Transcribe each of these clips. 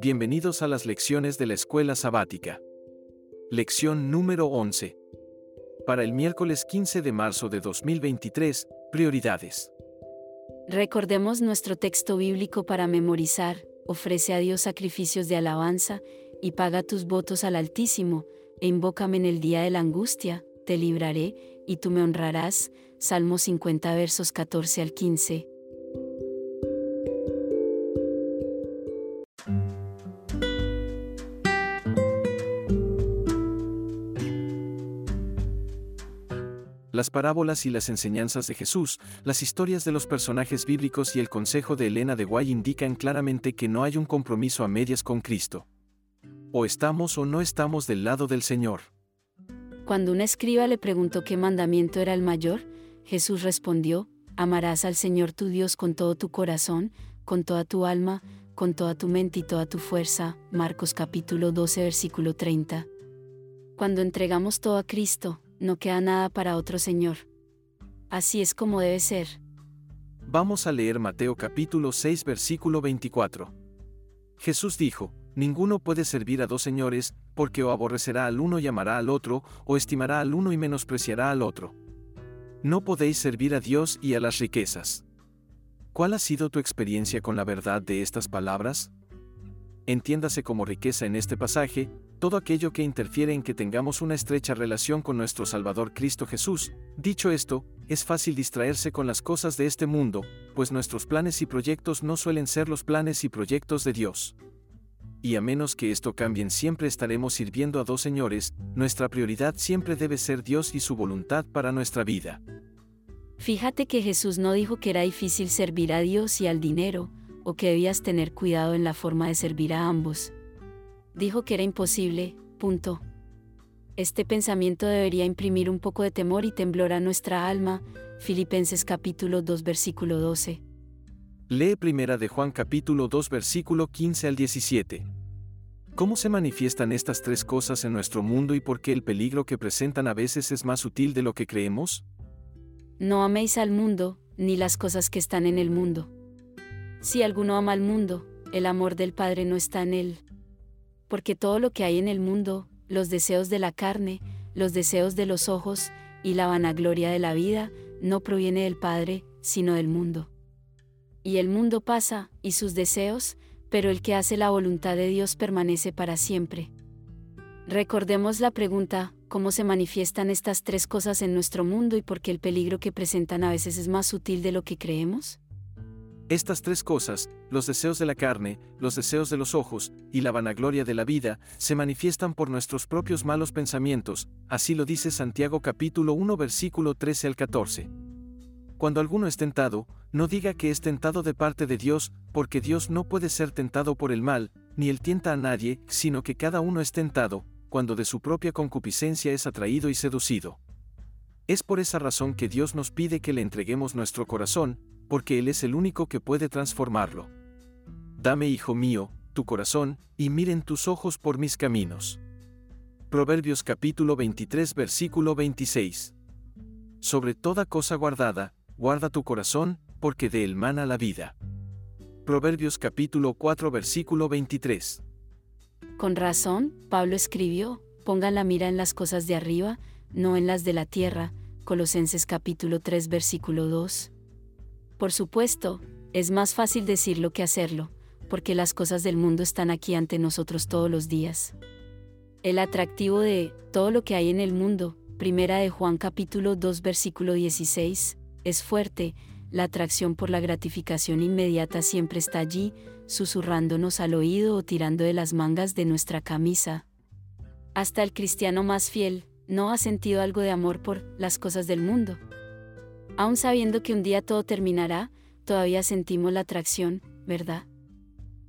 Bienvenidos a las lecciones de la escuela sabática. Lección número 11. Para el miércoles 15 de marzo de 2023, prioridades. Recordemos nuestro texto bíblico para memorizar, ofrece a Dios sacrificios de alabanza, y paga tus votos al Altísimo, e invócame en el día de la angustia, te libraré, y tú me honrarás. Salmo 50 versos 14 al 15. Las parábolas y las enseñanzas de Jesús, las historias de los personajes bíblicos y el consejo de Elena de Guay indican claramente que no hay un compromiso a medias con Cristo. O estamos o no estamos del lado del Señor. Cuando un escriba le preguntó qué mandamiento era el mayor, Jesús respondió, amarás al Señor tu Dios con todo tu corazón, con toda tu alma, con toda tu mente y toda tu fuerza. Marcos capítulo 12 versículo 30. Cuando entregamos todo a Cristo, no queda nada para otro Señor. Así es como debe ser. Vamos a leer Mateo capítulo 6 versículo 24. Jesús dijo, Ninguno puede servir a dos señores, porque o aborrecerá al uno y amará al otro, o estimará al uno y menospreciará al otro. No podéis servir a Dios y a las riquezas. ¿Cuál ha sido tu experiencia con la verdad de estas palabras? Entiéndase como riqueza en este pasaje, todo aquello que interfiere en que tengamos una estrecha relación con nuestro Salvador Cristo Jesús. Dicho esto, es fácil distraerse con las cosas de este mundo, pues nuestros planes y proyectos no suelen ser los planes y proyectos de Dios. Y a menos que esto cambien siempre estaremos sirviendo a dos señores, nuestra prioridad siempre debe ser Dios y su voluntad para nuestra vida. Fíjate que Jesús no dijo que era difícil servir a Dios y al dinero, o que debías tener cuidado en la forma de servir a ambos. Dijo que era imposible, punto. Este pensamiento debería imprimir un poco de temor y temblor a nuestra alma, Filipenses capítulo 2 versículo 12. Lee primera de Juan capítulo 2 versículo 15 al 17. ¿Cómo se manifiestan estas tres cosas en nuestro mundo y por qué el peligro que presentan a veces es más sutil de lo que creemos? No améis al mundo, ni las cosas que están en el mundo. Si alguno ama al mundo, el amor del Padre no está en él. Porque todo lo que hay en el mundo, los deseos de la carne, los deseos de los ojos, y la vanagloria de la vida, no proviene del Padre, sino del mundo. Y el mundo pasa, y sus deseos, pero el que hace la voluntad de Dios permanece para siempre. Recordemos la pregunta, ¿cómo se manifiestan estas tres cosas en nuestro mundo y por qué el peligro que presentan a veces es más sutil de lo que creemos? Estas tres cosas, los deseos de la carne, los deseos de los ojos, y la vanagloria de la vida, se manifiestan por nuestros propios malos pensamientos, así lo dice Santiago capítulo 1 versículo 13 al 14. Cuando alguno es tentado, no diga que es tentado de parte de Dios, porque Dios no puede ser tentado por el mal, ni él tienta a nadie, sino que cada uno es tentado, cuando de su propia concupiscencia es atraído y seducido. Es por esa razón que Dios nos pide que le entreguemos nuestro corazón, porque Él es el único que puede transformarlo. Dame, hijo mío, tu corazón, y miren tus ojos por mis caminos. Proverbios capítulo 23 versículo 26. Sobre toda cosa guardada, guarda tu corazón, porque de él mana la vida. Proverbios capítulo 4 versículo 23. Con razón, Pablo escribió, pongan la mira en las cosas de arriba, no en las de la tierra, Colosenses capítulo 3 versículo 2. Por supuesto, es más fácil decirlo que hacerlo, porque las cosas del mundo están aquí ante nosotros todos los días. El atractivo de todo lo que hay en el mundo, primera de Juan capítulo 2 versículo 16, es fuerte, la atracción por la gratificación inmediata siempre está allí, susurrándonos al oído o tirando de las mangas de nuestra camisa. Hasta el cristiano más fiel, no ha sentido algo de amor por las cosas del mundo. Aun sabiendo que un día todo terminará, todavía sentimos la atracción, ¿verdad?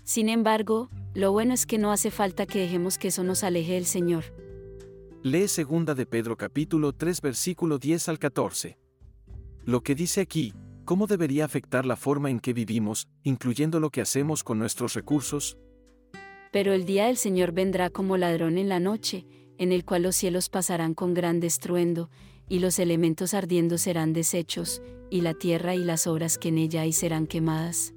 Sin embargo, lo bueno es que no hace falta que dejemos que eso nos aleje del Señor. Lee segunda de Pedro capítulo 3 versículo 10 al 14. Lo que dice aquí, ¿cómo debería afectar la forma en que vivimos, incluyendo lo que hacemos con nuestros recursos? Pero el día del Señor vendrá como ladrón en la noche, en el cual los cielos pasarán con gran estruendo, y los elementos ardiendo serán deshechos, y la tierra y las obras que en ella hay serán quemadas.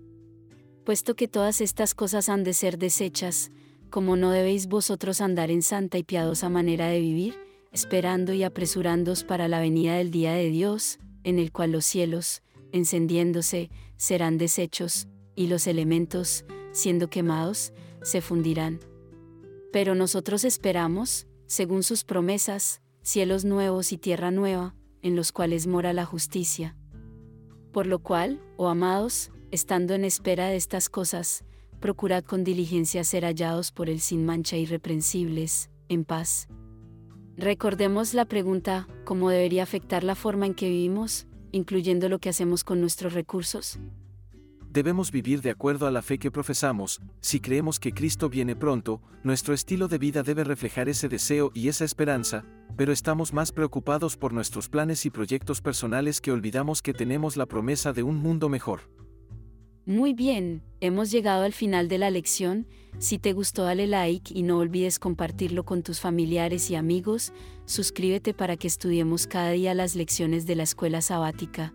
Puesto que todas estas cosas han de ser desechas, como no debéis vosotros andar en santa y piadosa manera de vivir, esperando y apresurándoos para la venida del día de Dios, en el cual los cielos, encendiéndose, serán deshechos, y los elementos, siendo quemados, se fundirán. Pero nosotros esperamos, según sus promesas, cielos nuevos y tierra nueva, en los cuales mora la justicia. Por lo cual, oh amados, estando en espera de estas cosas, procurad con diligencia ser hallados por él sin mancha irreprensibles, en paz. Recordemos la pregunta, ¿cómo debería afectar la forma en que vivimos, incluyendo lo que hacemos con nuestros recursos? Debemos vivir de acuerdo a la fe que profesamos, si creemos que Cristo viene pronto, nuestro estilo de vida debe reflejar ese deseo y esa esperanza, pero estamos más preocupados por nuestros planes y proyectos personales que olvidamos que tenemos la promesa de un mundo mejor. Muy bien, hemos llegado al final de la lección. Si te gustó dale like y no olvides compartirlo con tus familiares y amigos. Suscríbete para que estudiemos cada día las lecciones de la escuela sabática.